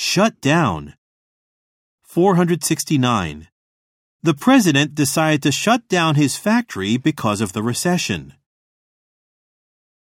Shut down. 469. The president decided to shut down his factory because of the recession.